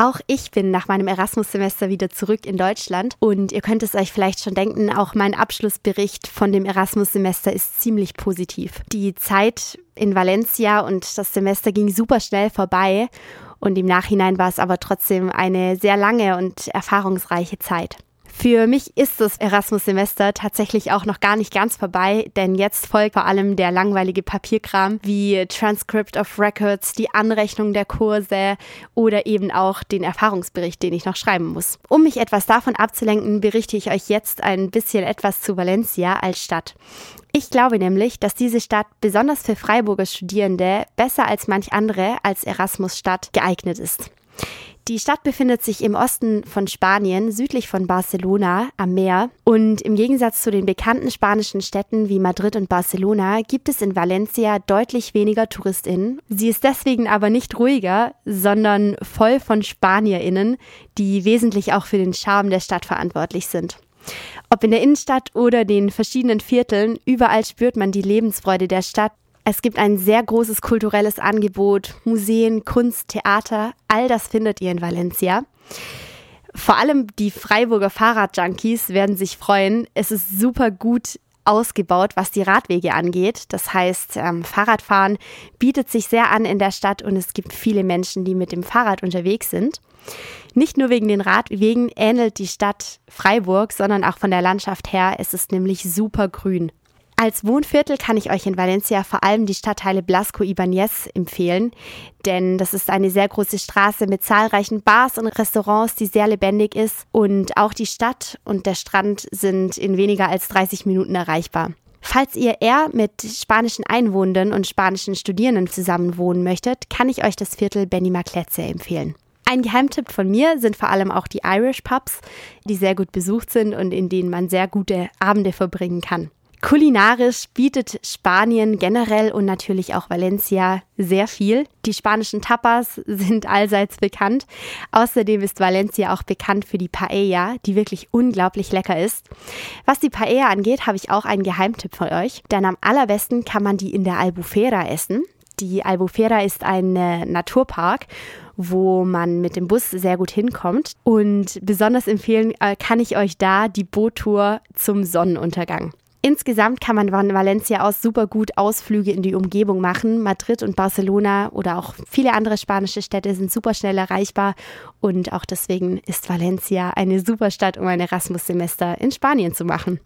Auch ich bin nach meinem Erasmus-Semester wieder zurück in Deutschland und ihr könnt es euch vielleicht schon denken, auch mein Abschlussbericht von dem Erasmus-Semester ist ziemlich positiv. Die Zeit in Valencia und das Semester ging super schnell vorbei und im Nachhinein war es aber trotzdem eine sehr lange und erfahrungsreiche Zeit. Für mich ist das Erasmus-Semester tatsächlich auch noch gar nicht ganz vorbei, denn jetzt folgt vor allem der langweilige Papierkram wie Transcript of Records, die Anrechnung der Kurse oder eben auch den Erfahrungsbericht, den ich noch schreiben muss. Um mich etwas davon abzulenken, berichte ich euch jetzt ein bisschen etwas zu Valencia als Stadt. Ich glaube nämlich, dass diese Stadt besonders für Freiburger Studierende besser als manch andere als Erasmus-Stadt geeignet ist. Die Stadt befindet sich im Osten von Spanien, südlich von Barcelona am Meer. Und im Gegensatz zu den bekannten spanischen Städten wie Madrid und Barcelona gibt es in Valencia deutlich weniger Touristinnen. Sie ist deswegen aber nicht ruhiger, sondern voll von Spanierinnen, die wesentlich auch für den Charme der Stadt verantwortlich sind. Ob in der Innenstadt oder den verschiedenen Vierteln, überall spürt man die Lebensfreude der Stadt es gibt ein sehr großes kulturelles Angebot, Museen, Kunst, Theater, all das findet ihr in Valencia. Vor allem die Freiburger Fahrradjunkies werden sich freuen. Es ist super gut ausgebaut, was die Radwege angeht. Das heißt, ähm, Fahrradfahren bietet sich sehr an in der Stadt und es gibt viele Menschen, die mit dem Fahrrad unterwegs sind. Nicht nur wegen den Radwegen ähnelt die Stadt Freiburg, sondern auch von der Landschaft her. Es ist nämlich super grün. Als Wohnviertel kann ich euch in Valencia vor allem die Stadtteile Blasco Ibanez empfehlen, denn das ist eine sehr große Straße mit zahlreichen Bars und Restaurants, die sehr lebendig ist und auch die Stadt und der Strand sind in weniger als 30 Minuten erreichbar. Falls ihr eher mit spanischen Einwohnern und spanischen Studierenden zusammenwohnen möchtet, kann ich euch das Viertel Benny Macletse empfehlen. Ein Geheimtipp von mir sind vor allem auch die Irish Pubs, die sehr gut besucht sind und in denen man sehr gute Abende verbringen kann. Kulinarisch bietet Spanien generell und natürlich auch Valencia sehr viel. Die spanischen Tapas sind allseits bekannt. Außerdem ist Valencia auch bekannt für die Paella, die wirklich unglaublich lecker ist. Was die Paella angeht, habe ich auch einen Geheimtipp für euch, denn am allerbesten kann man die in der Albufera essen. Die Albufera ist ein äh, Naturpark wo man mit dem Bus sehr gut hinkommt. Und besonders empfehlen äh, kann ich euch da die Boottour zum Sonnenuntergang. Insgesamt kann man von Valencia aus super gut Ausflüge in die Umgebung machen. Madrid und Barcelona oder auch viele andere spanische Städte sind super schnell erreichbar und auch deswegen ist Valencia eine super Stadt, um ein Erasmus-Semester in Spanien zu machen.